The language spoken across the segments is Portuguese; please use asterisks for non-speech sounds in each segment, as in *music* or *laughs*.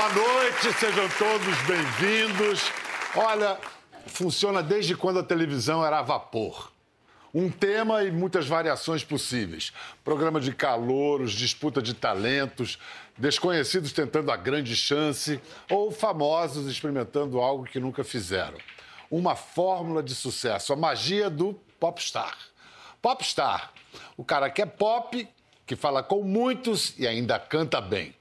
boa noite, sejam todos bem-vindos. Olha, funciona desde quando a televisão era a vapor. Um tema e muitas variações possíveis. Programa de calouros, disputa de talentos, desconhecidos tentando a grande chance ou famosos experimentando algo que nunca fizeram. Uma fórmula de sucesso, a magia do popstar. Popstar, o cara que é pop, que fala com muitos e ainda canta bem.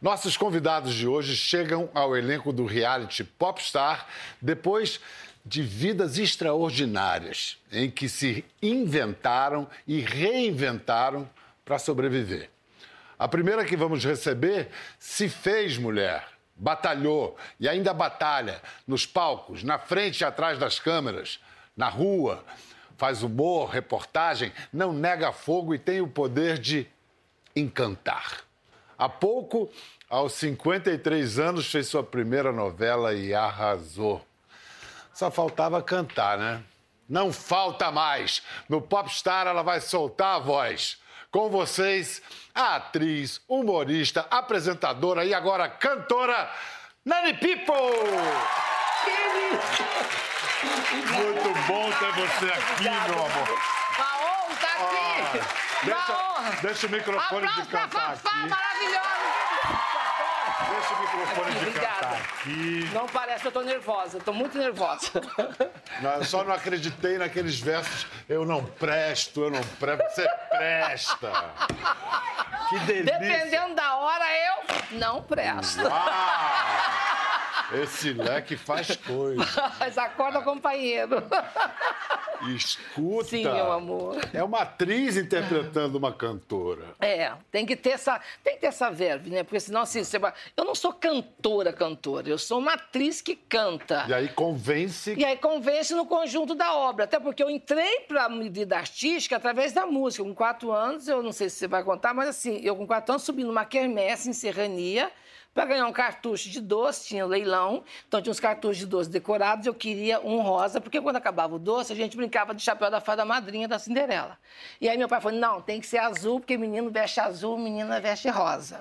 Nossos convidados de hoje chegam ao elenco do reality Popstar depois de vidas extraordinárias em que se inventaram e reinventaram para sobreviver. A primeira que vamos receber se fez mulher, batalhou e ainda batalha nos palcos, na frente e atrás das câmeras, na rua, faz humor, reportagem, não nega fogo e tem o poder de encantar. Há pouco, aos 53 anos, fez sua primeira novela e arrasou. Só faltava cantar, né? Não falta mais. No Popstar ela vai soltar a voz. Com vocês, a atriz, humorista, apresentadora e agora cantora, Nani People! Muito bom ter você aqui, meu amor. Uma honra estar aqui. Deixa, deixa o microfone Aplausos de pra cantar Fafá, aqui. maravilhosa. Deixa o microfone de Obrigada. cantar aqui. Não parece que eu tô nervosa, eu tô muito nervosa. *laughs* Não, eu só não acreditei naqueles versos. Eu não presto, eu não presto. Você presta. Que delícia. Dependendo da hora, eu não presto. Ah, esse leque faz coisa. *laughs* Mas acorda, companheiro. Escuta. Sim, meu amor. É uma atriz interpretando uma cantora. É, tem que ter essa, tem que ter essa verve, né? Porque senão assim, você vai... eu não sou cantora, cantora, eu sou uma atriz que canta. E aí convence. E aí convence no conjunto da obra. Até porque eu entrei para a vida artística através da música. Com quatro anos, eu não sei se você vai contar, mas assim, eu com quatro anos subi numa quermesse em Serrania para ganhar um cartucho de doce, tinha leilão, então tinha uns cartuchos de doce decorados, eu queria um rosa, porque quando acabava o doce, a gente brincava de chapéu da fada madrinha da Cinderela. E aí meu pai falou, não, tem que ser azul, porque menino veste azul, menina veste rosa.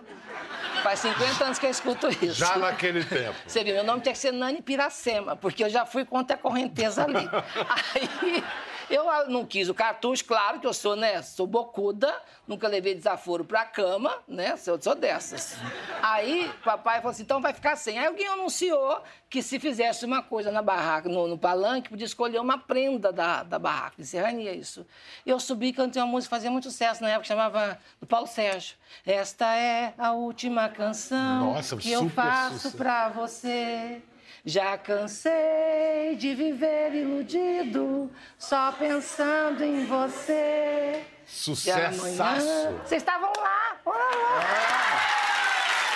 Faz 50 anos que eu escuto isso. Já naquele tempo. Você viu, meu nome tinha que ser Nani Piracema, porque eu já fui contra a correnteza ali. *laughs* Aí eu não quis o cartucho, claro que eu sou, né, sou bocuda, nunca levei desaforo pra cama, né, sou, sou dessas. Aí papai falou assim, então vai ficar sem. Aí alguém anunciou que se fizesse uma coisa na barraca, no, no palanque, podia escolher uma prenda da, da barraca, de serrania isso. Eu subi, cantei uma música, fazia muito sucesso na época, chamava do Paulo Sérgio. Esta é a última canção Nossa, que eu faço sucesso. pra você. Já cansei de viver iludido, só pensando em você. Sucessaço. Vocês estavam lá, olha lá.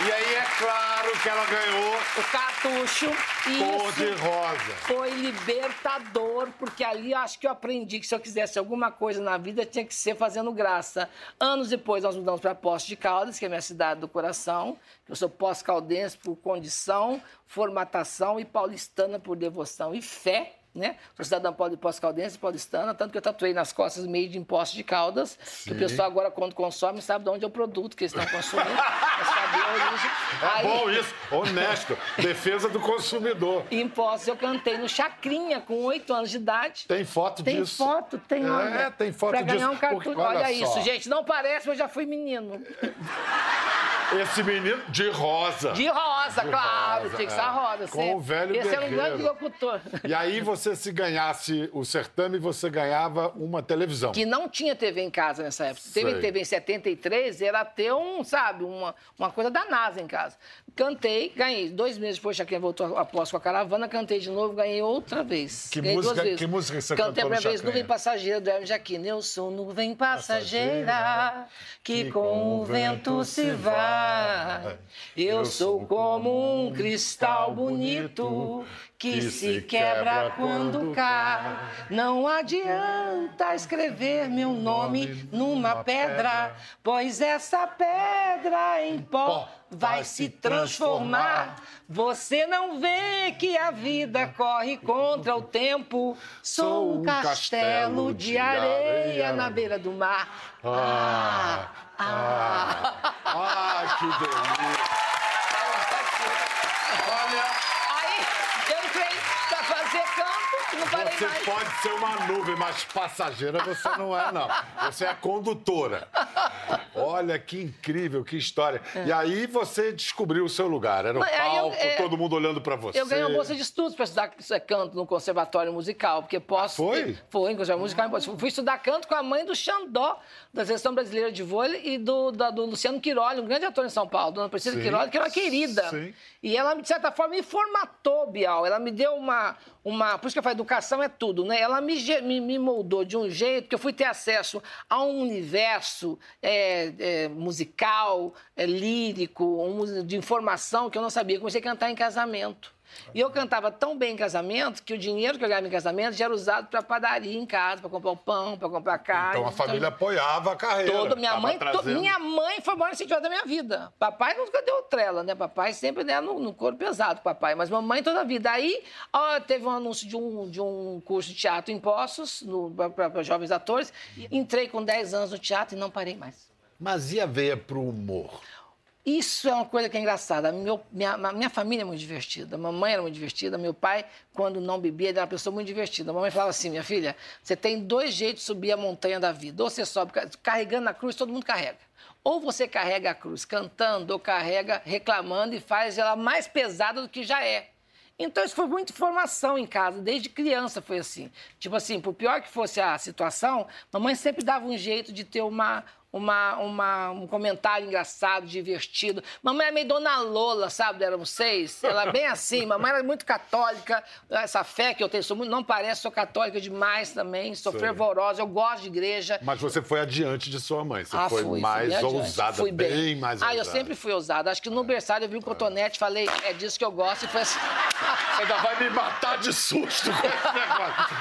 E aí é claro que ela ganhou O cartucho. E cor de rosa. foi libertador, porque ali eu acho que eu aprendi que se eu quisesse alguma coisa na vida, tinha que ser fazendo graça. Anos depois, nós mudamos para Poços de Caldas, que é a minha cidade do coração. Eu sou pós-caldense por condição, formatação e paulistana por devoção e fé. Né? Sou cidadã pauli- pós-caldense paulistana, tanto que eu tatuei nas costas made em Poços de Caldas. Que o pessoal agora, quando consome, sabe de onde é o produto que eles estão consumindo. *laughs* É Aí- bom isso. Honesto. Defesa do consumidor. em Poços eu cantei no Chacrinha com oito anos de idade. Tem foto Tem disso. foto, tem. É, olha. tem foto pra ganhar disso, um cartucho. porque olha olha, isso, gente. Não parece, mas eu já fui menino. *laughs* Esse menino de rosa. De rosa, claro. rosa, Tem que é. ser rosa. Com o velho Esse era um grande locutor. E aí você, se ganhasse o certame, você ganhava uma televisão. Que não tinha TV em casa nessa época. Sei. Teve TV em 73, era ter um, sabe, uma, uma coisa da NASA em casa. Cantei, ganhei. Dois meses depois, quem voltou após com a caravana, cantei de novo, ganhei outra vez. Que ganhei música- que música você Cantei cantou a primeira vez, Chacrinha? Nuvem Passageira, do Hermes Jaquino. Eu sou nuvem passageira, Passageira, que com o vento se vai. Eu sou como um cristal bonito que se quebra quando cai. Não adianta escrever meu nome numa pedra, pois essa pedra em pó vai se transformar. Você não vê que a vida corre contra o tempo. Sou um castelo de areia na beira do mar. Ah, Ah, ah. ah, que delícia. não parei Você mais. pode ser uma nuvem, mas passageira você não é, não. Você é condutora. Olha que incrível, que história. E aí você descobriu o seu lugar. Era o eu- palco, é, todo mundo olhando pra você. Eu ganhei uma bolsa de estudos para estudar é, canto no conservatório musical, porque posso. Foi? Foi, em conservatório musical. posso- Fui estudar canto com a mãe do Xandó, da seleção brasileira de vôlei, e do, da- do Luciano Quiroli, um grande ator em São Paulo, dona Priscila Sim, Quiroli, que era uma querida. sim. E ela, de certa forma, me formatou, Bial. Ela me deu uma. Uma por isso que eu falo, educação é tudo, né? Ela me, me, me moldou de um jeito que eu fui ter acesso a um universo é, é, musical, é, lírico, um de informação que eu não sabia. Comecei a cantar em casamento. E eu cantava tão bem em casamento que o dinheiro que eu ganhava em casamento já era usado para padaria em casa, para comprar o pão, para comprar carne. Então a família apoiava a carreira. Todo, minha mãe, to- minha mãe foi a maior incentivada da minha vida. Papai nunca deu trela, né? Papai sempre né, no, no couro pesado, papai. Mas mamãe toda a vida. Aí, ó, teve um anúncio de um, de um curso de teatro em Poços, para jovens atores. Entrei com 10 anos no teatro e não parei mais. Mas e a veia pro humor? Isso é uma coisa que é engraçada. Meu- minha, minha família é muito divertida. Mamãe era muito divertida. Meu pai, quando não bebia, era uma pessoa muito divertida. Mamãe falava assim: minha filha, você tem dois jeitos de subir a montanha da vida. Ou você sobe ca- carregando a cruz, todo mundo carrega. Ou você carrega a cruz cantando, ou carrega reclamando e faz ela mais pesada do que já é. Então, isso foi muita formação em casa, desde criança foi assim. Tipo assim, por pior que fosse a situação, mamãe sempre dava um jeito de ter uma, uma, uma- um comentário engraçado, divertido. Mamãe era meio Dona Lola, sabe? Eram seis. Ela é bem assim. Mamãe era muito católica. Essa fé que eu tenho, sou muito, não parece, sou católica demais também. Sou fervorosa, eu gosto de igreja. Mas você foi adiante de sua mãe. Você foi Ah, fui, mais fui ousada, Fui bem. mais Ah, ousada. eu sempre fui ousada. Acho que no berçário eu vi um cotonete, falei, é disso que eu gosto, e foi assim. Você *laughs* ainda vai me matar de susto com esse negócio.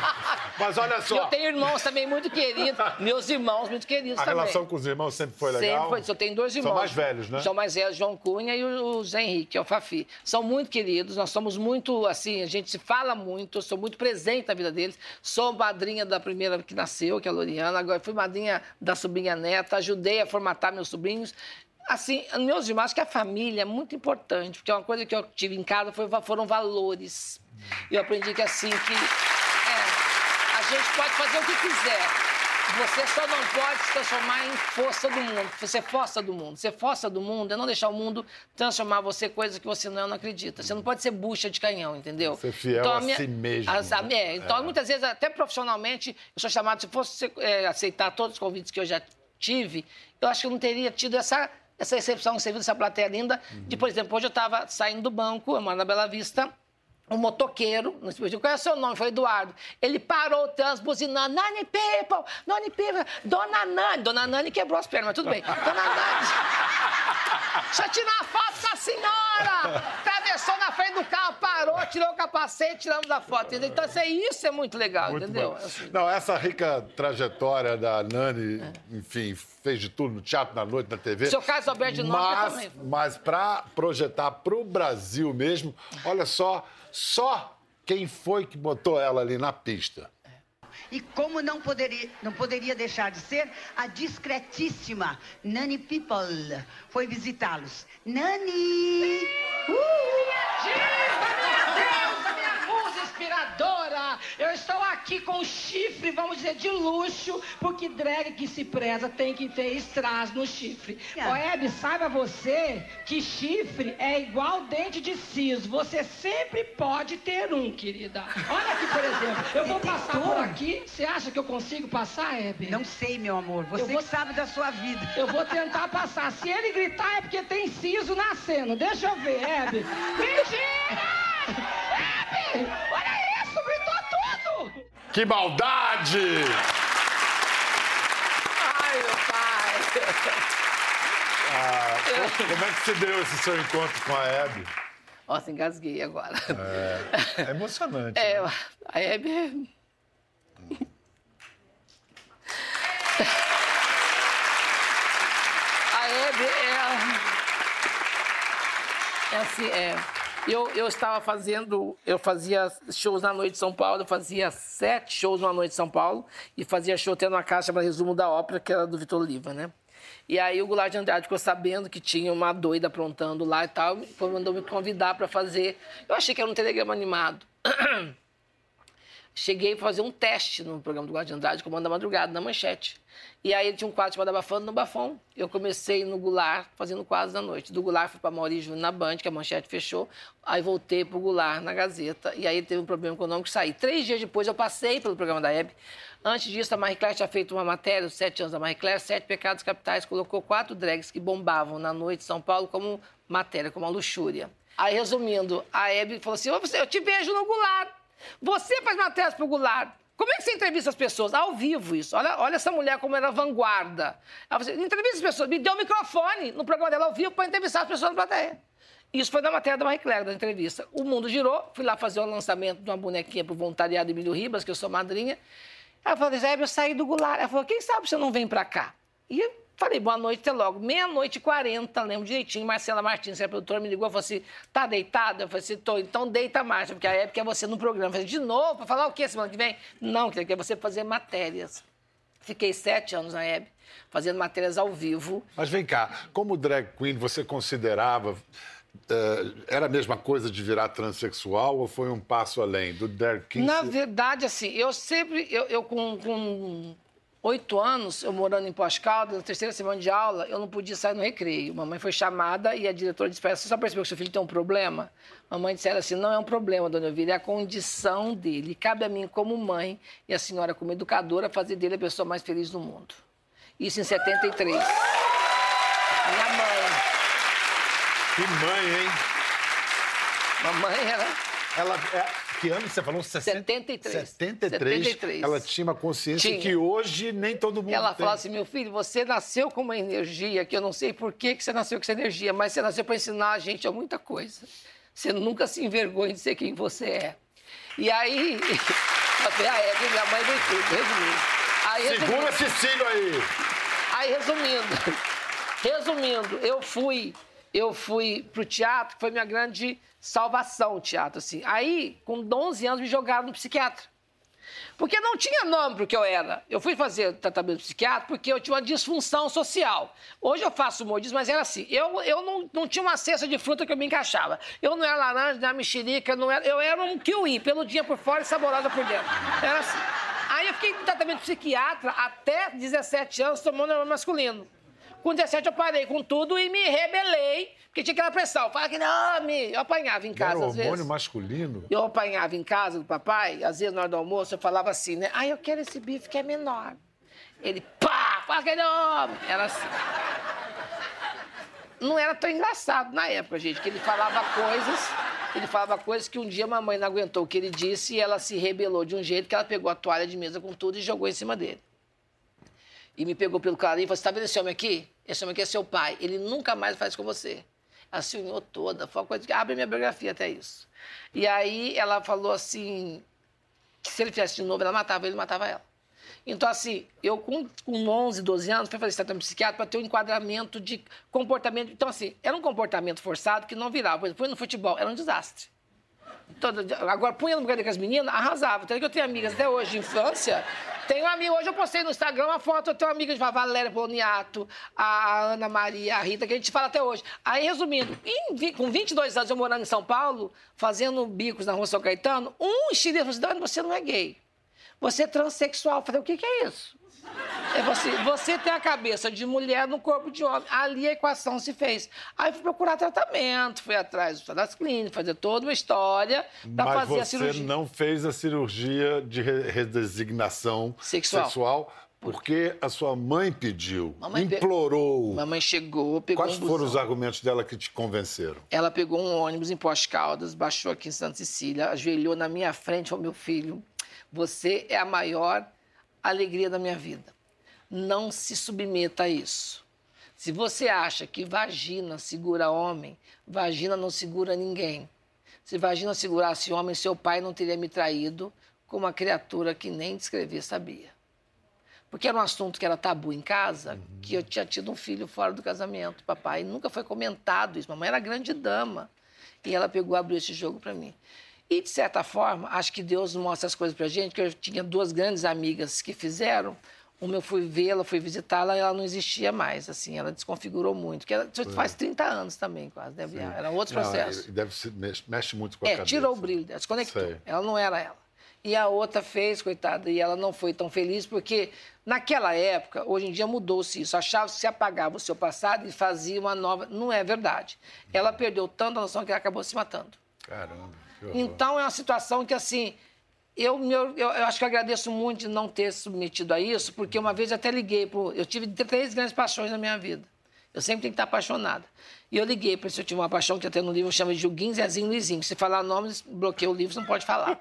Mas olha E só, eu tenho irmãos também muito queridos, meus irmãos muito queridos a também. relação com os irmãos sempre foi legal? Sempre foi. Eu tenho dois irmãos. São mais velhos, né? São mais velhos, João Cunha e o Zé Henrique, que é o Fafi. São muito queridos, nós somos muito, assim, a gente se fala muito, eu sou muito presente na vida deles. Sou madrinha da primeira que nasceu, que é a Loriana, agora fui madrinha da sobrinha neta, ajudei a formatar meus sobrinhos. Assim, meus irmãos, acho que a família é muito importante, porque uma coisa que eu tive em casa foi, foram valores. Eu aprendi que assim, que é, a gente pode fazer o que quiser. Você só não pode se transformar em força do mundo. Ser força do mundo. Ser força do mundo é não deixar o mundo transformar você em coisas que você não, não acredita. Você não pode ser bucha de canhão, entendeu? Ser fiel a si mesmo, as- né? é, então, É. muitas vezes, até profissionalmente, eu sou chamado, se fosse é, aceitar todos os convites que eu já tive, eu acho que eu não teria tido essa, essa recepção, serviço dessa plateia linda. De, por exemplo, hoje eu estava saindo do banco, eu moro na Bela Vista, um motoqueiro, não sei qual é o seu nome, foi Eduardo. Ele parou o trânsito, buzinando, Nani People, Nani People, Dona Nani. Dona Nani quebrou as pernas, mas tudo bem. Dona Nani, deixa eu tirar uma foto com a senhora. Atravessou na frente do carro, parou, tirou o capacete, tiramos a foto. entendeu? Então, isso, é- isso é muito legal, Muito entendeu? Assim. Não, essa rica trajetória da Nani, enfim, fez de tudo no teatro, na noite, na TV. Seu Carlos Alberto de Nóbrega mas, também. Mas para projetar para o Brasil mesmo, olha só, só quem foi que botou ela ali na pista. E como não poderia, não poderia deixar de ser, a discretíssima Nani People foi visitá-los. Nani! Diva, Eu estou aqui com um chifre, vamos dizer, de luxo, porque drag que se preza tem que ter strass no chifre. Hebe, saiba você que chifre é igual dente de siso. Você sempre pode ter um, querida. Olha aqui, por exemplo, eu vou passar por aqui. Você acha que eu consigo passar, Hebe? Não sei, meu amor, você Eu vou- sabe da sua vida. Eu vou tentar passar. Se ele gritar é porque tem siso nascendo. Deixa eu ver, Hebe. *laughs* Mentira! Hebe! Olha isso, gritou tudo! Que maldade! Ai, meu pai. Ah, co- como é que se deu esse seu encontro com a Hebe? Nossa, engasguei agora. É, é emocionante. É, né? a Hebe... é- A Hebe é... É assim, é... Eu, eu estava fazendo... Eu fazia shows na noite de São Paulo. Eu fazia sete shows na noite de São Paulo. E fazia show tendo uma caixa para resumo da ópera, que era do Vitor Oliva, né? E aí o Goulart de Andrade ficou sabendo que tinha uma doida aprontando lá e tal. e Mandou me convidar para fazer... Eu achei que era um telegrama animado. *clears throat* cheguei a fazer um teste no programa do Guardião Andrade, Comando da Madrugada, na Manchete. E aí ele tinha um quadro chamado Abafando no Bafão. Eu comecei no Goulart, fazendo quadros da noite. Do Goulart fui para Maurício Júnior na Band, que a Manchete fechou. Aí voltei para o Goulart, na Gazeta. E aí teve um problema econômico saí. Três dias depois eu passei pelo programa da Hebe. Antes disso, a Marie Claire tinha feito uma matéria, os sete anos da Marie Claire, Sete Pecados Capitais, colocou quatro drags que bombavam na noite de São Paulo como matéria, como uma luxúria. Aí, resumindo, a Hebe falou assim, eu te vejo no Goulart. Você faz matérias para o Goulart. Como é que você entrevista as pessoas? Ao vivo isso. Olha, olha essa mulher como era vanguarda. Ela falou assim, entrevista as pessoas. Me deu um microfone no programa dela ao vivo para entrevistar as pessoas na plateia. Isso foi na matéria da Marie Claire, da entrevista. O mundo girou, fui lá fazer o lançamento de uma bonequinha para o voluntariado Emílio Ribas, que eu sou madrinha. Ela falou, Zé, eu saí do Goulart. Ela falou, quem sabe você não vem para cá? E falei, boa noite, até logo. Meia-noite e quarenta, lembro direitinho. Marcela Martins, que é produtora, me ligou e falou assim, tá deitada? Eu falei assim, tô. Então deita mais, porque a época é você no programa. Eu falei, de novo? Para falar o quê semana que vem? Não, que é você fazer matérias. Fiquei sete anos na Hebe, fazendo matérias ao vivo. Mas vem cá, como drag queen, você considerava Uh, era a mesma coisa de virar transexual ou foi um passo além do drag queen? Na verdade, assim, eu sempre, eu, eu com oito anos, eu morando em Pós-Caldas, na terceira semana de aula, eu não podia sair no recreio. Mamãe foi chamada e a diretora disse para ela, você só percebeu que seu filho tem um problema? Mamãe disse assim, não é um problema, dona Elvira, é a condição dele. Cabe a mim, como mãe, e a senhora como educadora, fazer dele a pessoa mais feliz do mundo. Isso em 73. Minha mãe. Que mãe, hein? Mamãe era. Ela, é, que ano você falou? 73. 73. 73. Ela tinha uma consciência tinha. que hoje nem todo mundo Ela tem. falou assim, meu filho, você nasceu com uma energia que eu não sei por que, que você nasceu com essa energia, mas você nasceu para ensinar a gente a muita coisa. Você nunca se envergonha de ser quem você é. E aí, *laughs* a minha mãe veio tudo, resumindo. Aí, Segura resumindo, esse aí. Aí, resumindo, *laughs* resumindo, eu fui eu fui pro teatro, que foi minha grande salvação, o teatro, assim. Aí, com 11 anos, me jogaram no psiquiatra. Porque não tinha nome para o que eu era. Eu fui fazer tratamento psiquiátrico porque eu tinha uma disfunção social. Hoje eu faço modismo, mas era assim. Eu, eu não, não tinha uma cesta de fruta que eu me encaixava. Eu não era laranja, não era mexerica, não era, eu era um kiwi, peludinha por fora e saborosa por dentro. Era assim. Aí eu fiquei em tratamento psiquiatra até 17 anos tomando hormônio masculino. Com 17 eu parei com tudo e me rebelei, porque tinha aquela pressão. Fala que não, me... eu apanhava em casa Era às vezes. hormônio masculino? Eu apanhava em casa do papai, às vezes na hora do almoço eu falava assim, né? Ah, eu quero esse bife que é menor. Ele, pá, fala que não. Era assim. Não era tão engraçado na época, gente, que ele falava coisas, ele falava coisas que um dia a mamãe não aguentou o que ele disse e ela se rebelou de um jeito que ela pegou a toalha de mesa com tudo e jogou em cima dele e me pegou pelo carinho e falou: Você tá vendo esse homem aqui? Esse homem aqui é seu pai. Ele nunca mais faz com você. Ela se uniu toda. Foi uma coisa que abre minha biografia até isso. E aí ela falou assim: que se ele fizesse de novo, ela matava ele, matava ela. Então, assim, eu com, com 11, 12 anos fui fazer tratamento psiquiátrico para ter um enquadramento de comportamento. Então, assim, era um comportamento forçado que não virava. Por exemplo, no futebol, era um desastre. Toda, agora, punha no brincadeira com as meninas, arrasava. Tanto que eu tenho amigas até hoje de infância. Tenho amigo, hoje eu postei no Instagram uma foto, eu tenho uma amiga de Valéria Poloniato, a Ana Maria, a Rita, que a gente fala até hoje. Aí, resumindo, em, com 22 anos eu morando em São Paulo, fazendo bicos na rua São Caetano, um estilista falou assim, você não é gay. Você é transexual. Eu falei, o que, que é isso? É você, você tem a cabeça de mulher no corpo de homem. Ali a equação se fez. Aí fui procurar tratamento, fui atrás das clínicas, fazer toda uma história para fazer a cirurgia. Mas você não fez a cirurgia de redesignação sexual, sexual porque a sua mãe pediu, mamãe implorou. Pe... Mamãe chegou, pegou Quais um foram os argumentos dela que te convenceram? Ela pegou um ônibus em Pós-Caldas, baixou aqui em Santa Cecília, ajoelhou na minha frente, falou, meu filho, você é a maior alegria da minha vida. Não se submeta a isso. Se você acha que vagina segura homem, vagina não segura ninguém. Se vagina segurasse homem, seu pai não teria me traído com uma criatura que nem descrever sabia. Porque era um assunto que era tabu em casa, uhum. que eu tinha tido um filho fora do casamento, papai. E nunca foi comentado isso. Mamãe era grande dama. E ela pegou, abriu esse jogo para mim. E, de certa forma, acho que Deus mostra as coisas para gente, que eu tinha duas grandes amigas que fizeram. Uma eu fui vê-la, fui visitá-la, e ela não existia mais, assim, ela desconfigurou muito. Que ela, faz 30 anos também, quase, deve, era outro não, processo. Deve mexe, mexe muito com a é, cabeça. tirou o brilho, desconectou. Sei. Ela não era ela. e a outra fez, coitada, e ela não foi tão feliz porque naquela época, hoje em dia mudou-se isso, achava que se apagava o seu passado e fazia uma nova. Não é verdade. Ela perdeu tanto a noção que ela acabou se matando. Caramba. Então é uma situação que assim. Eu, eu, eu, acho que eu agradeço muito de não ter submetido a isso, porque uma vez eu até liguei. Pro, eu tive três grandes paixões na minha vida. Eu sempre tenho que estar apaixonada. E eu liguei para se eu tive uma paixão que até no livro chama de Juguinho, Zezinho, Luizinho. Se falar nomes, bloqueia o livro, você não pode falar.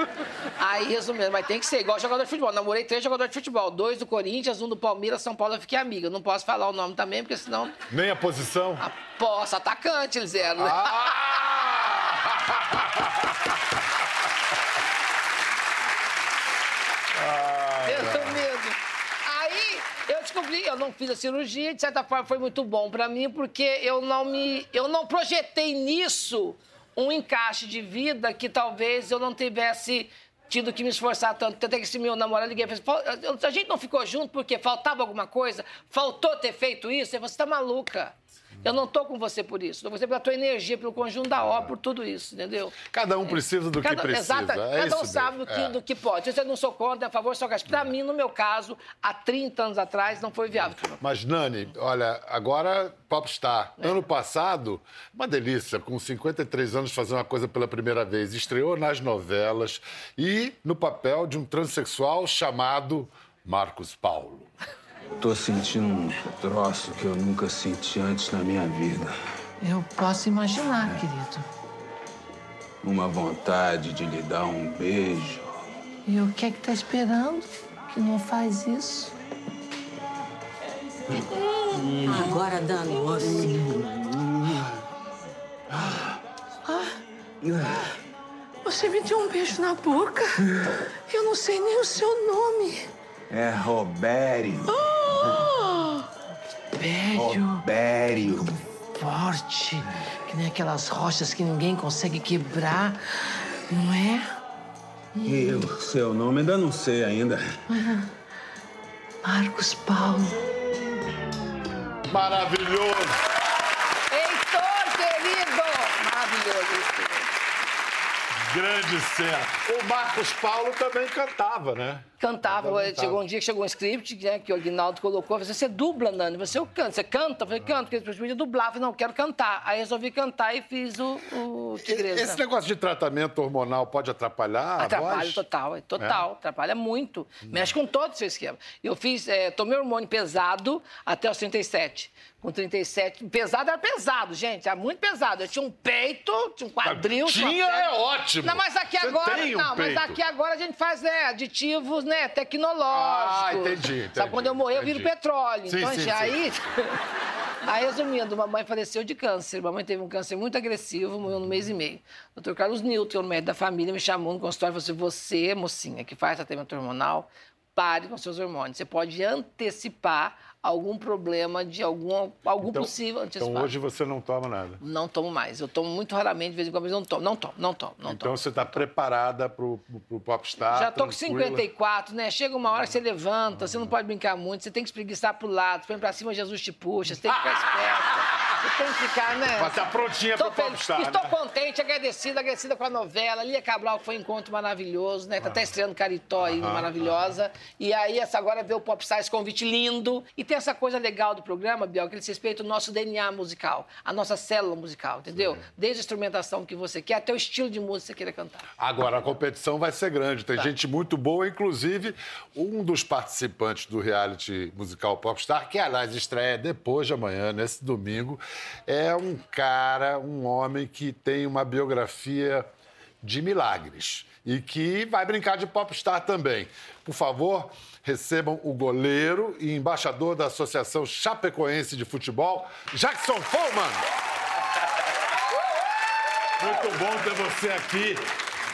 *laughs* Aí, resumindo, mas tem que ser igual jogador de futebol. Namorei três jogadores de futebol, dois do Corinthians, um do Palmeiras, São Paulo, eu fiquei amiga. Não posso falar o nome também, porque senão. Nem a posição? Ah, posso, atacante, eles eram. Ah! Resumindo. Aí eu descobri, eu não fiz a cirurgia, de certa forma foi muito bom para mim, porque eu não me. Eu não projetei nisso um encaixe de vida que talvez eu não tivesse tido que me esforçar tanto. Tanto é que esse meu namorado liguei e falou, a gente não ficou junto porque faltava alguma coisa? Faltou ter feito isso? Você está maluca. Eu não estou com você por isso. Estou com você pela tua energia, pelo conjunto da obra, por tudo isso, entendeu? Cada um precisa do cada, que precisa. É cada um sabe do que, é. do que pode. Eu não sou contra, é a favor, só que para mim, no meu caso, há 30 anos atrás, não foi viável. Mas, Nani, olha, agora Popstar. É. Ano passado, uma delícia, com 53 anos, fazer uma coisa pela primeira vez. Estreou nas novelas e no papel de um transexual chamado Marcos Paulo. Tô sentindo um troço que eu nunca senti antes na minha vida. Eu posso imaginar, querido. Uma vontade de lhe dar um beijo. E o que é que tá esperando? Que não faz isso? Agora danou-se. Ah, você me deu um beijo na boca. Eu não sei nem o seu nome. É Robério. Oh! Robério. Robério. Forte. Que nem aquelas rochas que ninguém consegue quebrar. Não é? E o seu nome ainda não sei ainda. Marcos Paulo. Maravilhoso. Heitor, querido. Maravilhoso. Grande cena. O Marcos Paulo também cantava, né? Cantava. Chegou um dia que chegou um script né, que o Aguinaldo colocou. Falei, você dubla, Nani? Você eu canto. Você canta? Eu falei, canto, porque eu podia dublar. Eu falei, não, eu quero cantar. Aí resolvi cantar e fiz o, o Tigresa. Esse negócio de tratamento hormonal pode atrapalhar Atrapalha total, é total. É? Atrapalha muito. Mexe com todo o seu esquema. Eu fiz, é, tomei hormônio pesado até os 37 com 37. Pesado era pesado, gente. Era muito pesado. Eu tinha um peito, tinha um quadril. Tinha é ótimo. Não, mas aqui Você agora. um não, peito. mas aqui agora a gente faz né, aditivos né, tecnológicos. Ah, entendi, entendi. Sabe, quando eu morrer, eu viro petróleo. Sim, então, sim, já sim. aí. *laughs* Aí, resumindo, mamãe faleceu de câncer. Mamãe teve um câncer muito agressivo, morreu no mês e meio. O Dr. Carlos Newton, o médico da família, me chamou no consultório e falou assim: você, mocinha, que faz tratamento hormonal, pare com seus hormônios. Você pode antecipar algum problema de algum, algum Então- possível antecipar. Então hoje você não toma nada. Não tomo mais. Eu tomo muito raramente, de vez em quando, mas não tomo. Não tomo, não tomo, não Então tomo. você está preparada para o popstar. Já tô com tranquila. 54, né? Chega uma hora que você levanta, você não pode brincar muito, você tem que espreguiçar pro lado, põe pra cima, Jesus te puxa, você tem que ficar *laughs* esperta. Tem que ficar, né? Mas tá prontinha Tô pro popstar, Estou né? contente, agradecida, agradecida com a novela. Lia Cabral foi um encontro maravilhoso, né? Tá até estreando Caritó aí, maravilhosa. E aí, essa agora vê o Popstar, esse convite lindo. E tem essa coisa legal do programa, Biel, que eles respeitam o nosso DNA musical, a nossa célula musical, entendeu? Desde a instrumentação que você quer até o estilo de música que você queira cantar. Agora a competição vai ser grande. Tá. Tem gente muito boa, inclusive um dos participantes do reality musical Popstar, que aliás estreia depois de amanhã, nesse domingo, é um cara, um homem que tem uma biografia de milagres e que vai brincar de Popstar também. Por favor, recebam o goleiro e embaixador da Associação Chapecoense de Futebol, Jackson Follman. Muito bom ter você aqui.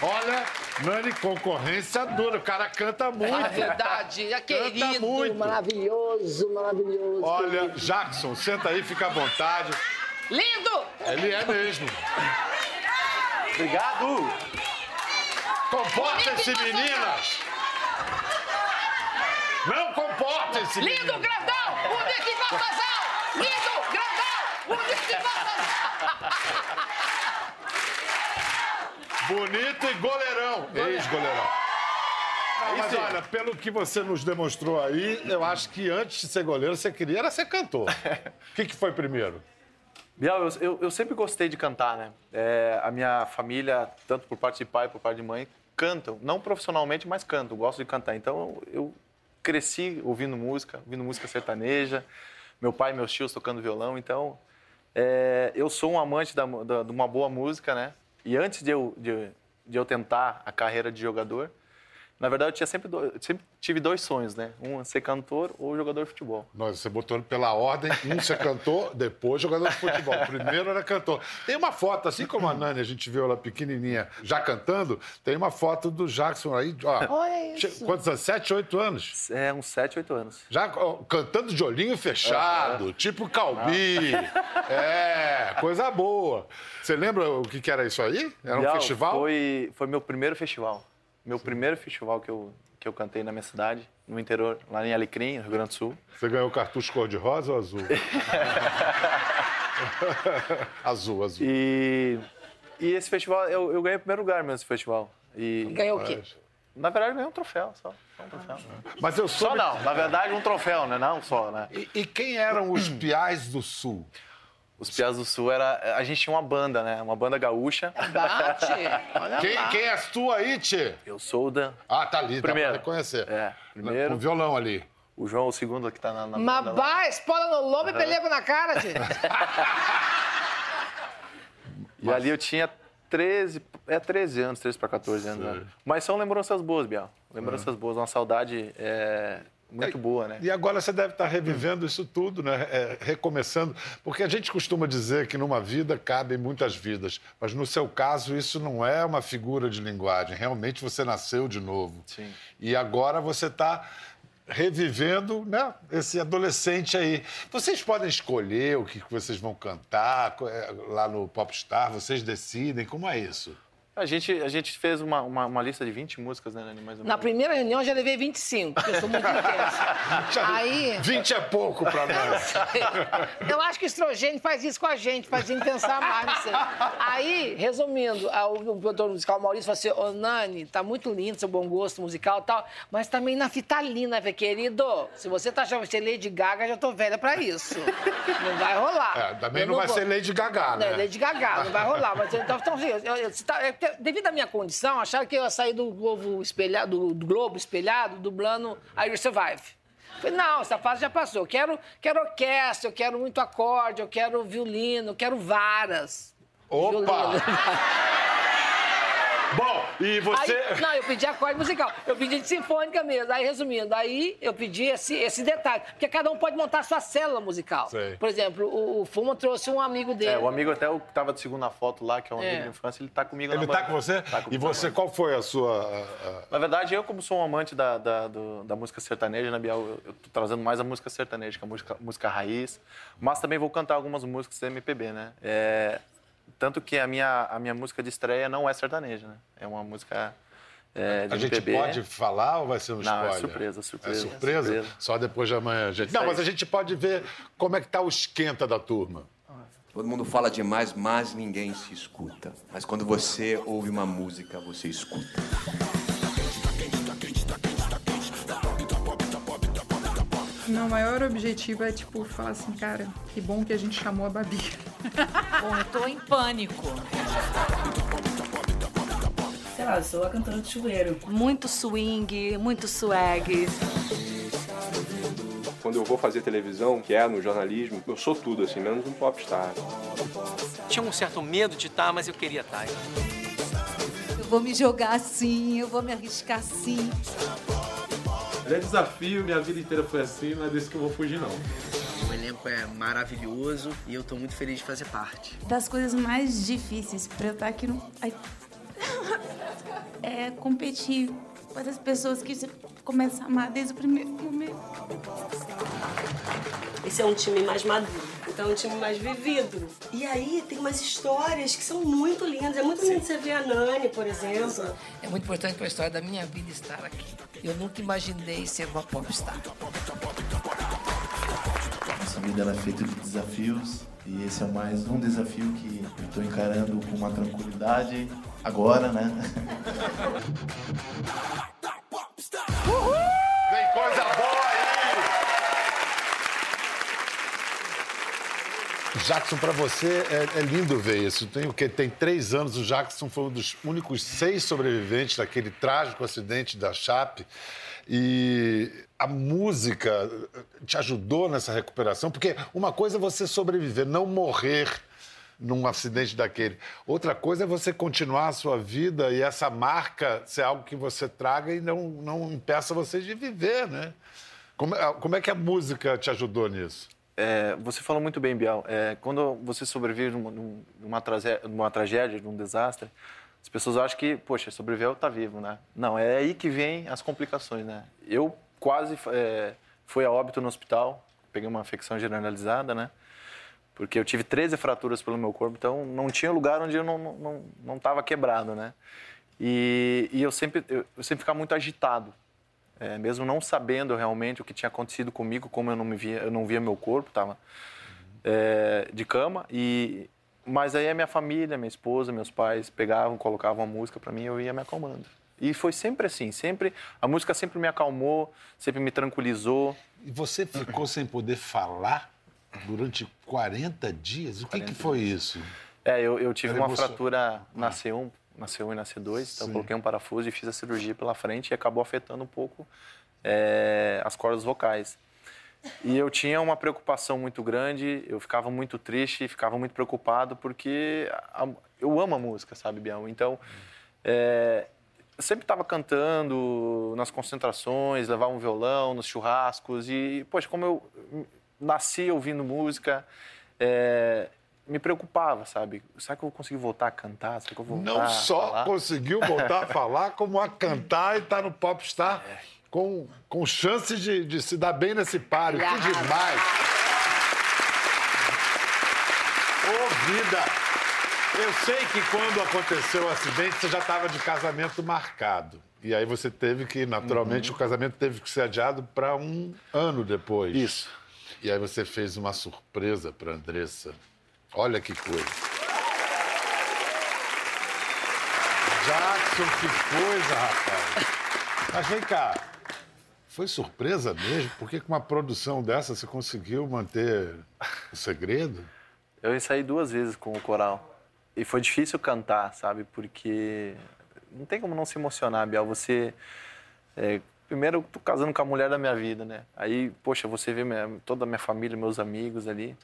Olha, Nani, concorrência dura. O cara canta muito. É verdade, é querido, muito. maravilhoso, maravilhoso. Olha, Jackson, senta aí, fica à vontade. Lindo! Ele é mesmo. Obrigado! Comportem-se, meninas! Não comportem-se, Lindo, meninas! grandão! Bonito e Baltazar! Lindo, grandão! Bonito e Baltazar! Bonito e goleirão. Ex-goleirão. Mas olha, pelo que você nos demonstrou aí, eu acho que antes de ser goleiro, você queria era ser cantor. *laughs* O que, que foi primeiro? Biel, eu, eu, eu sempre gostei de cantar, né? É, a minha família, tanto por parte de pai, por parte de mãe, cantam. Não profissionalmente, mas cantam. Gosto de cantar. Então, eu cresci ouvindo música, ouvindo música sertaneja. Meu pai e meus tios tocando violão. Então, é, eu sou um amante da, da- de uma boa música, né? E antes de eu, de, de eu tentar a carreira de jogador, na verdade, eu tinha sempre, do- eu sempre tive dois sonhos, né? Um, ser cantor ou jogador de futebol. Nós, você botou pela ordem, um ser cantor, *laughs* depois jogador de futebol. Primeiro era cantor. Tem uma foto, assim como a Nani, a gente viu ela pequenininha já cantando, tem uma foto do Jackson aí, ó. Olha isso. Quantos anos? Sete, oito anos? É, uns 7, 8 anos. Já ó, cantando de olhinho fechado, tipo Calbi. É, coisa boa. Você lembra o que, que era isso aí? Era um festival? Foi, foi meu primeiro festival. Meu primeiro festival que eu, que eu cantei na minha cidade, no interior, lá em Alecrim, no Rio Grande do Sul. Você ganhou cartucho cor-de-rosa ou azul? *laughs* azul, azul. E, e esse festival, eu, eu ganhei o primeiro lugar mesmo nesse festival. E, Ganhou o quê? na verdade, eu ganhei um troféu só. só um troféu. Mas eu Só soube... não, na verdade, um troféu, né? Não só, né? E, e quem eram os piais do Sul? Os Piás do Sul era. A gente tinha uma banda, né? Uma banda gaúcha. Bate. Olha Quem, lá. quem és tu aí, Tchê? Eu sou o Dan. Ah, tá ali, Primeiro. dá pra reconhecer. É, primeiro. Com violão ali. O João, o segundo que tá na. na. Mabá, espola no lombo e pelego na cara, gente. *laughs* E ali eu tinha 13, é 13 anos, 13 para 14 anos. né? Mas são lembranças boas, Bial. Lembranças boas, uma saudade é, muito boa, né? E agora você deve estar revivendo isso tudo, né? É, recomeçando. Porque a gente costuma dizer que numa vida cabem muitas vidas. Mas no seu caso, isso não é uma figura de linguagem. Realmente você nasceu de novo. Sim. E agora você está revivendo né, esse adolescente aí. Vocês podem escolher o que vocês vão cantar é, lá no Popstar, vocês decidem. Como é isso? A gente, a gente fez uma, uma, uma lista de 20 músicas, né, Nani? Mais ou Na menos. primeira reunião eu já levei 25, porque eu sou muito intensa. *laughs* Aí. 20 é pouco para nós. Eu acho que o estrogênio faz isso com a gente, faz a gente pensar mais aí. Aí, resumindo, a- o, produtor musical Maurício falou assim: Ô Nani, tá muito lindo seu bom gosto musical e tal, mas também na fitalina, velho, querido. Se você tá achando que você é Lady Gaga, já tô velha pra isso. Não vai rolar. É, também Eu não vai vou- ser Lady Gaga, né? Não, Lady Gaga, não vai rolar. Mas então, então assim, eu- eu- tá- devido à minha condição, acharam que eu ia sair do Globo espelhado, do, Globo espelhado, dublando I Will Survive. Falei, não, essa fase já passou. Eu quero, quero orquestra, eu quero muito acorde, eu quero violino, eu quero varas. Opa! Bom, e você. Aí, não, eu pedi acorde musical. Eu pedi de sinfônica mesmo. Aí, resumindo, aí eu pedi esse, esse detalhe. Porque cada um pode montar a sua célula musical. Sei. Por exemplo, o, o Fuma trouxe um amigo dele. É, o amigo até o que tava de segunda foto lá, que é um É. amigo de infância, ele tá comigo Ele na tá banda. com você? Tá e você, qual foi a sua. a- Na verdade, eu, como sou um amante da, da, do- da música sertaneja, né, Biel? Eu, eu tô trazendo mais a música sertaneja, que a música, música raiz. Mas também vou cantar algumas músicas MPB, né? É, tanto que a minha, a minha música de estreia não é sertaneja, né? É uma música é, de A gente MPB. pode falar ou vai ser um Não, é spoiler? surpresa, surpresa, É surpresa? surpresa. Só depois de amanhã, gente. Não, mas a gente pode ver como é que tá o esquenta da turma. Todo mundo fala demais, mas ninguém se escuta. Mas quando você ouve uma música, você escuta. Meu maior objetivo é, tipo, falar assim, cara, que bom que a gente chamou a Babi. *laughs* Bom, eu tô em pânico. Sei lá, eu sou a cantora do chuveiro. Muito swing, muito swag. Quando eu vou fazer televisão, que é no jornalismo, eu sou tudo, assim, menos um popstar. Tinha um certo medo de estar, mas eu queria estar. Eu vou me jogar assim, eu vou me arriscar assim. É desafio, minha vida inteira foi assim, não é desse que eu vou fugir, não. O elenco é maravilhoso e eu tô muito feliz de fazer parte. Das coisas mais difíceis pra eu estar aqui no. Ai. *laughs* É competir com as pessoas que começa a amar desde o primeiro momento. Esse é um time mais maduro, então é um time mais vivido. E aí tem umas histórias que são muito lindas. É muito lindo você ver a Nani, por exemplo. É muito importante para a história da minha vida estar aqui. Eu nunca imaginei ser uma popstar. Nossa vida ela é feita de desafios e esse é mais um desafio que eu estou encarando com uma tranquilidade agora, né? *laughs* Uhul! Vem coisa boa aí! Jackson, para você é, é, lindo ver isso. Tem o quê? Tem três anos. O Jackson foi um dos únicos seis sobreviventes daquele trágico acidente da Chape. E a música te ajudou nessa recuperação? Porque uma coisa é você sobreviver, não morrer num acidente daquele. Outra coisa é você continuar a sua vida e essa marca ser algo que você traga e não, não impeça você de viver, né? Como, é, como é que a música te ajudou nisso? É, você falou muito bem, Bial. É, quando você sobrevive numa, numa, tragédia, numa tragédia, num desastre, as pessoas acham que, poxa, sobreviveu, tá vivo, né? Não, é aí que vem as complicações, né? Eu quase é, fui a óbito no hospital, peguei uma infecção generalizada, né? Porque eu tive 13 fraturas pelo meu corpo, então não tinha lugar onde eu não não não, não tava quebrado, né? E, e eu sempre eu, eu sempre ficava muito agitado, é, mesmo não sabendo realmente o que tinha acontecido comigo, como eu não me via, eu não via meu corpo, tava é, de cama e mas aí a minha família, minha esposa, meus pais pegavam, colocavam a música para mim, e eu ia me acalmando. E foi sempre assim, sempre a música sempre me acalmou, sempre me tranquilizou. E você ficou sem poder falar durante 40 dias? O que, que foi isso? É, eu, eu tive Era uma emoção... fratura na C1, na C1 e na C2, então eu coloquei um parafuso e fiz a cirurgia pela frente e acabou afetando um pouco é, as cordas vocais. E eu tinha uma preocupação muito grande, eu ficava muito triste, ficava muito preocupado, porque a, eu amo a música, sabe, Biel? Então, é, eu sempre estava cantando nas concentrações, levava um violão nos churrascos, e, poxa, como eu nasci ouvindo música, é, me preocupava, sabe? Será que eu vou conseguir voltar a cantar? Será que eu vou voltar Não só conseguiu voltar a *laughs* falar, como a cantar e estar tá no Popstar é. com, com chance de, de, se dar bem nesse páreo. Que demais! Ô, oh, vida! Eu sei que quando aconteceu o acidente, você já estava de casamento marcado. E aí você teve que, naturalmente, uhum. o casamento teve que ser adiado para um ano depois. Isso. E aí você fez uma surpresa para Andressa. Olha que coisa. Jackson, que coisa, rapaz. Mas vem cá, foi surpresa mesmo? Por que com uma produção dessa você conseguiu manter o segredo? Eu ensaiei duas vezes com o coral. E foi difícil cantar, sabe? Porque não tem como não se emocionar, Biel. Você é, primeiro eu tô casando com a mulher da minha vida, né? Aí, poxa, você vê minha, toda a minha família, meus amigos ali.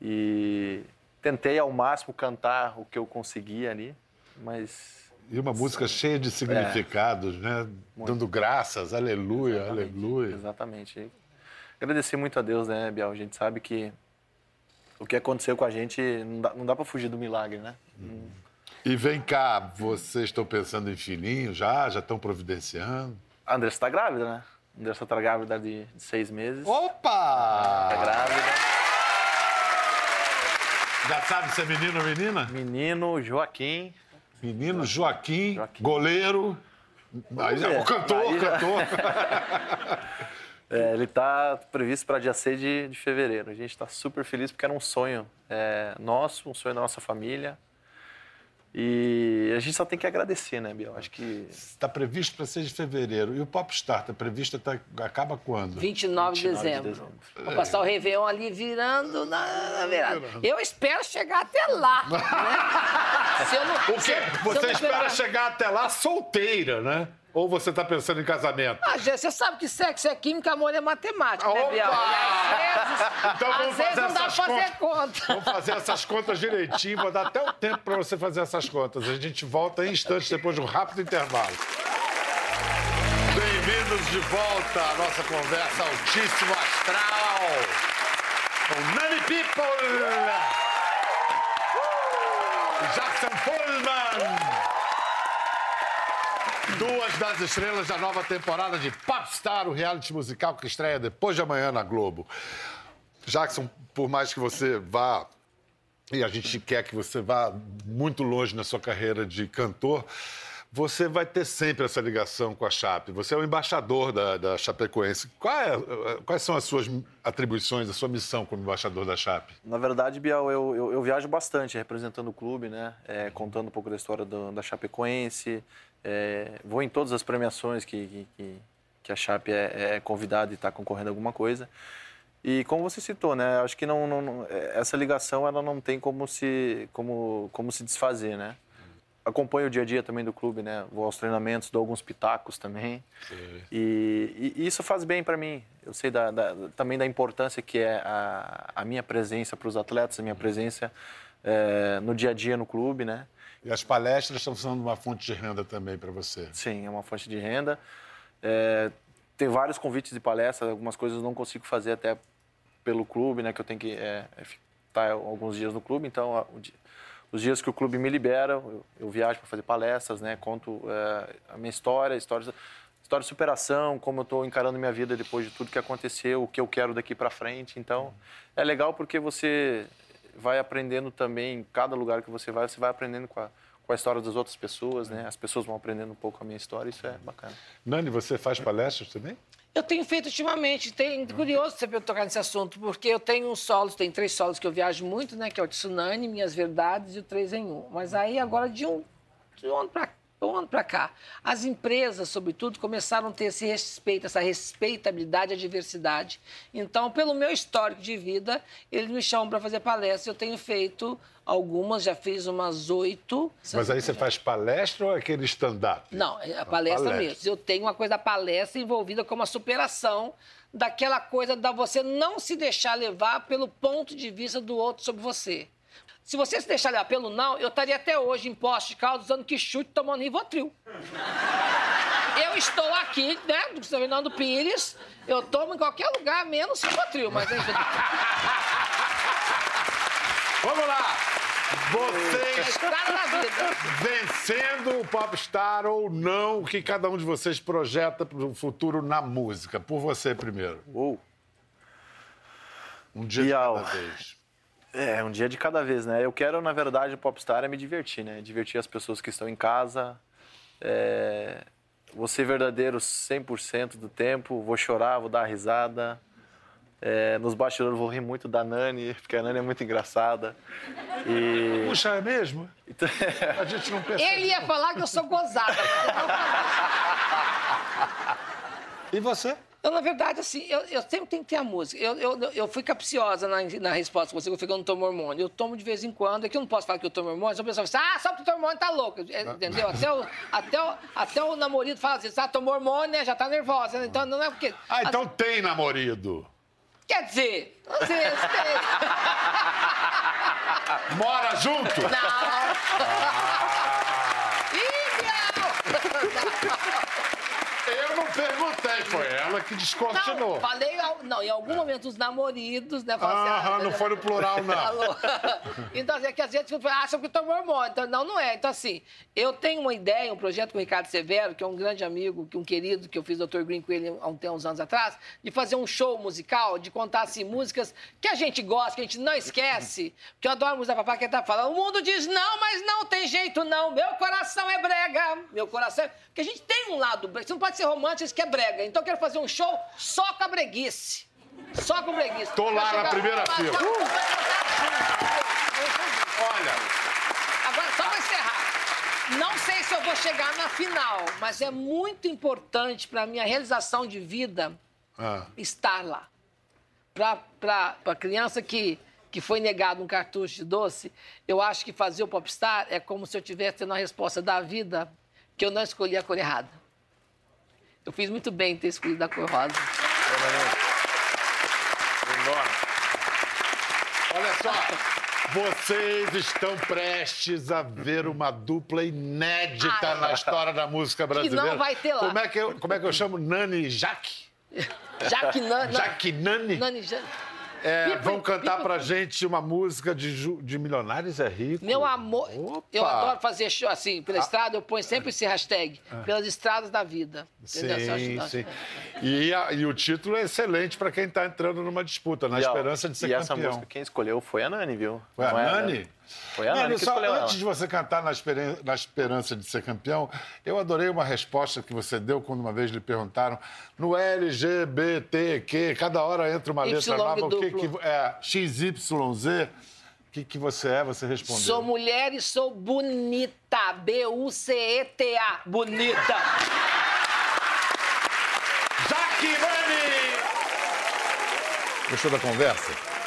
E tentei ao máximo cantar o que eu conseguia ali, mas e uma música cheia de significados, é, né? Muito. Dando graças, aleluia, exatamente, aleluia. Exatamente. Agradecer muito a Deus, né, Biel? A gente sabe que o que aconteceu com a gente não dá, não dá para fugir do milagre, né? Hum. E vem cá, vocês estão pensando em filhinho já? Já estão providenciando? A Andressa está grávida, né? A Andressa está grávida de, de, seis meses. Opa! Está grávida. Já sabe se é menino ou menina? Menino Joaquim. Menino Joaquim, Joaquim. goleiro. Aí, é, o cantor, já... cantor. *laughs* é, ele está previsto para dia 6 de, de fevereiro. A gente está super feliz porque era um sonho é, nosso, um sonho da nossa família. E a gente só tem que agradecer, né, Biel? Acho que. Está previsto para 6 de fevereiro. E o Popstar está previsto até. acaba quando? 29, 29 de dezembro. De dezembro. Vou passar o Réveillon ali virando na, na virada. Eu espero chegar até lá. Né? *laughs* se eu não, o quê? Se, Você se espera chegar até lá solteira, né? Ou você está pensando em casamento? Ah, Gê, você sabe que sexo é química, amor é matemática, Opa! né, Biel? às vezes, então vamos fazer não dá pra fazer conta. Vamos fazer essas contas direitinho, vou dar até o tempo para você fazer essas contas. A gente volta em instantes depois de um rápido intervalo. Bem-vindos de volta à nossa conversa altíssimo astral com Nani People, Jackson Pullman. Duas das estrelas da nova temporada de Popstar, o reality musical que estreia depois de amanhã na Globo. Jackson, por mais que você vá, e a gente quer que você vá muito longe na sua carreira de cantor, você vai ter sempre essa ligação com a Chape. Você é o embaixador da, da Chapecoense. É, quais são as suas atribuições, a sua missão como embaixador da Chape? Na verdade, Biel, eu, eu, eu viajo bastante representando o clube, né? É, contando um pouco da história do, da Chapecoense, é, vou em todas as premiações que, que, que a Chape é, é convidada e está concorrendo a alguma coisa. E como você citou, né? Acho que não, não- é, essa ligação ela não tem como se, como, como se desfazer, né? Acompanho o dia a dia também do clube, né? Vou aos treinamentos, dou alguns pitacos também. E, e isso faz bem para mim. Eu sei da- da- também da importância que é a, a minha presença para os atletas, a minha presença é, no dia a dia no clube, né? E as palestras estão sendo uma fonte de renda também para você. Sim, é uma fonte de renda. É, tem vários convites de palestra, algumas coisas eu não consigo fazer até pelo clube, né? Que eu tenho que é, é, estar alguns dias no clube. Então, os dias que o clube me libera, eu, eu viajo para fazer palestras, né? Conto é, a minha história, histórias, história de superação, como eu estou encarando minha vida depois de tudo que aconteceu, o que eu quero daqui para frente. Então, é legal porque você vai aprendendo também, em cada lugar que você vai, você vai aprendendo com a, com a história das outras pessoas, né? As pessoas vão aprendendo um pouco a minha história, isso é bacana. Nani, você faz palestras também? Eu tenho feito ultimamente, tem curioso você tocar nesse assunto, porque eu tenho um solos, tem três solos que eu viajo muito, né? Que é o Tsunami, Minhas Verdades e o Três em Um. Mas aí agora de um, de um ano para um ano para cá, as empresas, sobretudo, começaram a ter esse respeito, essa respeitabilidade à diversidade. Então, pelo meu histórico de vida, eles me chamam para fazer palestras. Eu tenho feito algumas, já fiz umas oito. Mas aí você faz palestra ou é aquele stand-up? Não, é a palestra, palestra. mesmo. Eu tenho uma coisa da palestra envolvida com a superação daquela coisa da você não se deixar levar pelo ponto de vista do outro sobre você. Se você se deixar levar pelo não, eu estaria até hoje em Poste de Caldas usando que chute tomando Rivotril. Eu estou aqui, né, do São Fernando Pires, eu tomo em qualquer lugar, menos Rivotril, mas... Vamos lá! É Vocês vida. vencendo o Popstar ou não, o que cada um de vocês projeta para o futuro na música? Por você primeiro. Uou. Um dia de cada vez. É, um dia de cada vez, né? Eu quero, na verdade, o Popstar é me divertir, né? Divertir as pessoas que estão em casa. É... Vou ser verdadeiro 100% do tempo, vou chorar, vou dar risada. É, nos bastidores vou rir muito da Nani, *laughs* porque a Nani é muito engraçada. E... Puxa, é mesmo? *laughs* A gente não percebe. Ele ia falar que eu sou gozada. *laughs* E você? Eu, na verdade, assim, eu, eu sempre tenho que ter a música. Eu, eu, eu fui capciosa na, na resposta que você falou que eu não tomo hormônio. Eu tomo de vez em quando. É que eu não posso falar que eu tomo hormônio. Só o pessoal fala assim, ah, só porque toma hormônio tá louco. É, Entendeu? Até o, até, o, até o namorado fala assim, ah, tomou hormônio, né? Já tá nervosa. né? Então, não é porque... Ah, então tem namorado. Quer dizer, não sei, sei. Mora junto? Eu não perguntei, foi ela que descortinou. Não, falei, não, em algum momento os namoridos, né? falam assim, Aham, não foi no plural, não. *laughs* Falou. Então, assim, é que às vezes acham que tomou hormônio. Então, não, não é. Então, assim, eu tenho uma ideia, um projeto com o Ricardo Severo, que é um grande amigo, que um querido, que eu fiz Dr. Green com ele há um- uns anos atrás, de fazer um show musical, de contar, assim, músicas que a gente gosta, que a gente não esquece. Porque eu adoro música papai que tá falando. O mundo diz não, mas não tem jeito, não. Meu coração é brega. Meu coração é... Porque a gente tem um lado brega. Você não pode ser romântico, isso que é brega. Então, eu quero fazer um show só com a breguice. Só com breguice. Tô lá na primeira fila. Uh! Olha. Agora, só pra encerrar. Não sei se eu vou chegar na final, mas é muito importante pra minha realização de vida Ah. estar lá. Pra, pra, pra criança que, que foi negado um cartucho de doce, eu acho que fazer o Popstar é como se eu tivesse tendo a resposta da vida que eu não escolhi a cor errada. Eu fiz muito bem em ter escolhido a cor rosa. Olha só, vocês estão prestes a ver uma dupla inédita Ai. na história da música brasileira. não vai ter lá. Como é que eu, como é que eu chamo? Nani e Jaque? Jaque Nani. Jaque Nani? Nani Ja- É, vão cantar Pipo- pra gente uma música de, de Milionários é Rico. Meu amor, eu adoro fazer show assim, pela Ah. estrada, eu ponho sempre esse hashtag, Ah. pelas estradas da vida. Entendeu? Sim, sim. E, a- e o título é excelente para quem está entrando numa disputa, na E, ó, esperança de ser E essa campeão. música quem escolheu foi a Nani, viu? Foi a Não é Nani? Foi a que só escolheu ela. antes de você cantar na, esperança de ser campeão, eu adorei uma resposta que você deu quando uma vez lhe perguntaram no LGBTQ, cada hora entra uma letra nova, o que, que é XYZ, o que, que você é? Você respondeu. Sou mulher e sou bonita. B-U-C-E-T-A. Bonita. Jaque! Gostou da conversa?